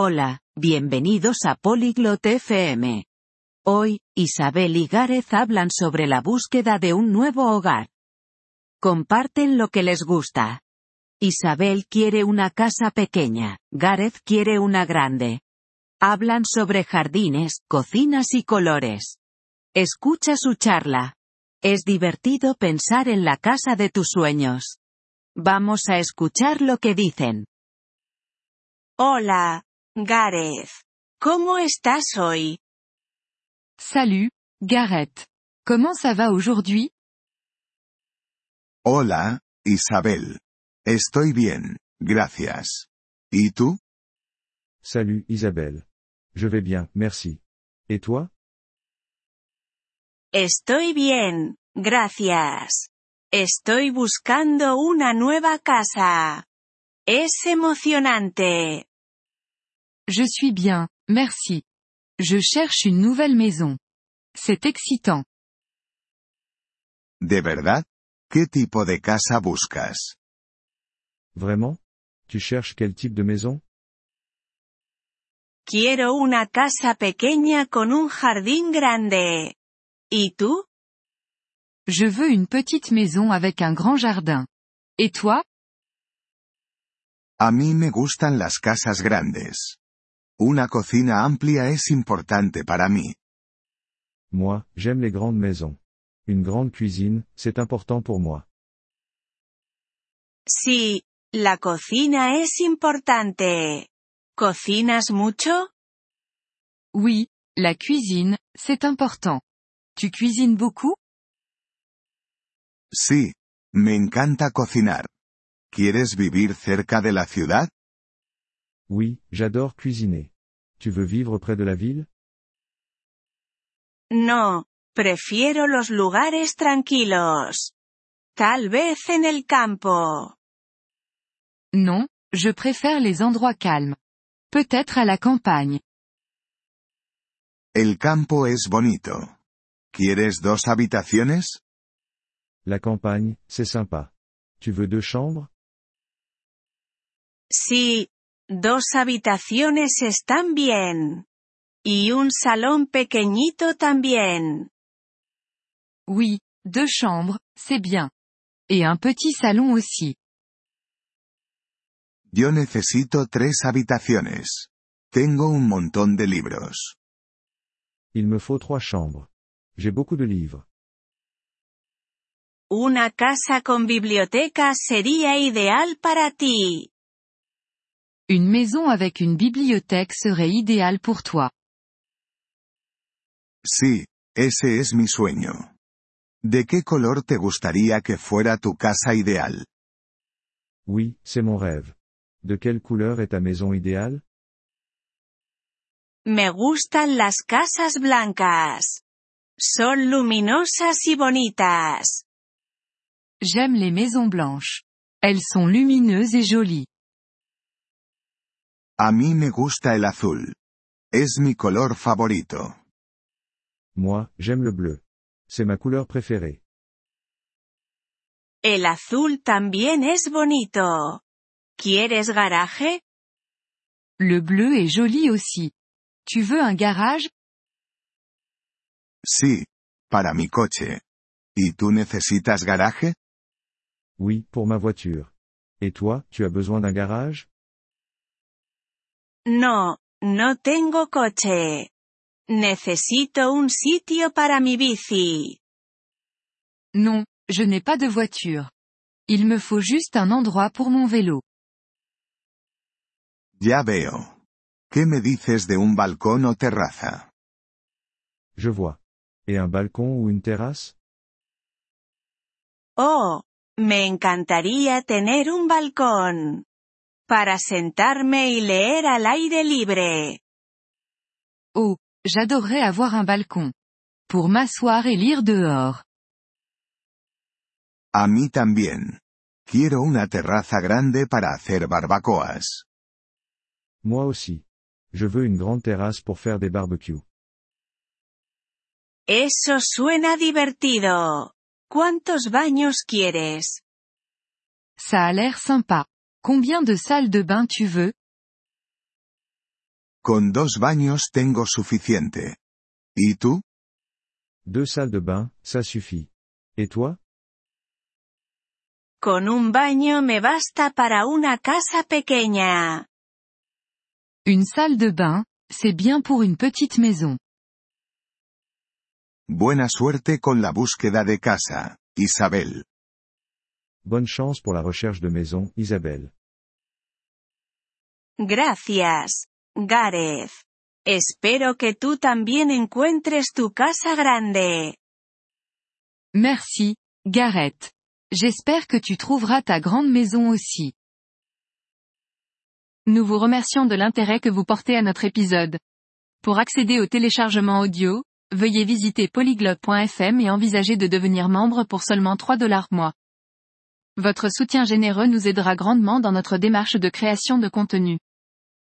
Hola, bienvenidos a Polyglot FM. Hoy, Isabel y Gareth hablan sobre la búsqueda de un nuevo hogar. Comparten lo que les gusta. Isabel quiere una casa pequeña, Gareth quiere una grande. Hablan sobre jardines, cocinas y colores. Escucha su charla. Es divertido pensar en la casa de tus sueños. Vamos a escuchar lo que dicen. Hola, Gareth. ¿Cómo estás hoy? Salut, Gareth. Comment ça va aujourd'hui? Hola, Isabel. Estoy bien, gracias. ¿Y tú? Salut Isabelle. Je vais bien, merci. Et toi? Estoy bien, gracias. Estoy buscando una nueva casa. Es emocionante. Je suis bien, merci. Je cherche une nouvelle maison. C'est excitant. ¿De verdad? ¿Qué tipo de casa buscas? Vraiment? Tu cherches quel type de maison? Quiero una casa pequeña con un jardín grande. ¿Y tú? Je veux une petite maison avec un grand jardin. Et toi? A mí me gustan las casas grandes. Una cocina amplia es importante para mí. Moi, j'aime les grandes maisons. Une grande cuisine, c'est important pour moi. Sí, la cocina es importante. ¿Cocinas mucho? Oui, la cuisine, c'est important. Tu cuisines beaucoup? Sí, me encanta cocinar. ¿Quieres vivir cerca de la ciudad? Oui, j'adore cuisiner. Tu veux vivre près de la ville? No, prefiero los lugares tranquilos. Tal vez en el campo. Non, je préfère les endroits calmes. Peut-être à la campagne. El campo es bonito. ¿Quieres dos habitaciones? La campagne, c'est sympa. Tu veux deux chambres? Sí, dos habitaciones están bien. Y un salón pequeñito también. Oui, deux chambres, c'est bien. Et un petit salon aussi. Yo necesito tres habitaciones. Tengo un montón de libros. Il me faut trois chambres. J'ai beaucoup de livres. Una casa con biblioteca sería ideal para ti. Une maison avec une bibliothèque serait idéale pour toi. Sí, ese es mi sueño. ¿De qué color te gustaría que fuera tu casa ideal? Oui, c'est mon rêve. De quelle couleur est ta maison idéale? Me gustan las casas blancas. Son luminosas y bonitas. J'aime les maisons blanches. Elles sont lumineuses et jolies. A mí me gusta el azul. Es mi color favorito. Moi, j'aime le bleu. C'est ma couleur préférée. El azul también es bonito. ¿Quieres garaje? Le bleu est joli aussi. Tu veux un garage? Sí, para mi coche. ¿Y tú necesitas garaje? Oui, pour ma voiture. Et toi, tu as besoin d'un garage? No, no tengo coche. Necesito un sitio para mi bici. Non, je n'ai pas de voiture. Il me faut juste un endroit pour mon vélo. Ya veo. ¿Qué me dices de un balcón o terraza? Je vois. Et un balcon ou une terrasse? Oh, me encantaría tener un balcón. Para sentarme y leer al aire libre. Oh, j'adorerais avoir un balcon. Pour m'asseoir et lire dehors. A mí también. Quiero una terraza grande para hacer barbacoas. Moi aussi. Je veux une grande terrasse pour faire des barbecues. Eso suena divertido. ¿Cuántos baños quieres? Ça a l'air sympa. Combien de salles de bain tu veux? Con dos baños tengo suficiente. ¿Y tú? Deux salles de bain, ça suffit. Et toi? Con un baño me basta para una casa pequeña. Une salle de bain, c'est bien pour une petite maison. Buena suerte con la búsqueda de casa, Isabel. Bonne chance pour la recherche de maison, Isabelle. Gracias, Gareth. Espero que tú también encuentres tu casa grande. Merci, Gareth. J'espère que tu trouveras ta grande maison aussi. Nous vous remercions de l'intérêt que vous portez à notre épisode. Pour accéder au téléchargement audio, veuillez visiter polyglobe.fm et envisager de devenir membre pour seulement 3 dollars mois. Votre soutien généreux nous aidera grandement dans notre démarche de création de contenu.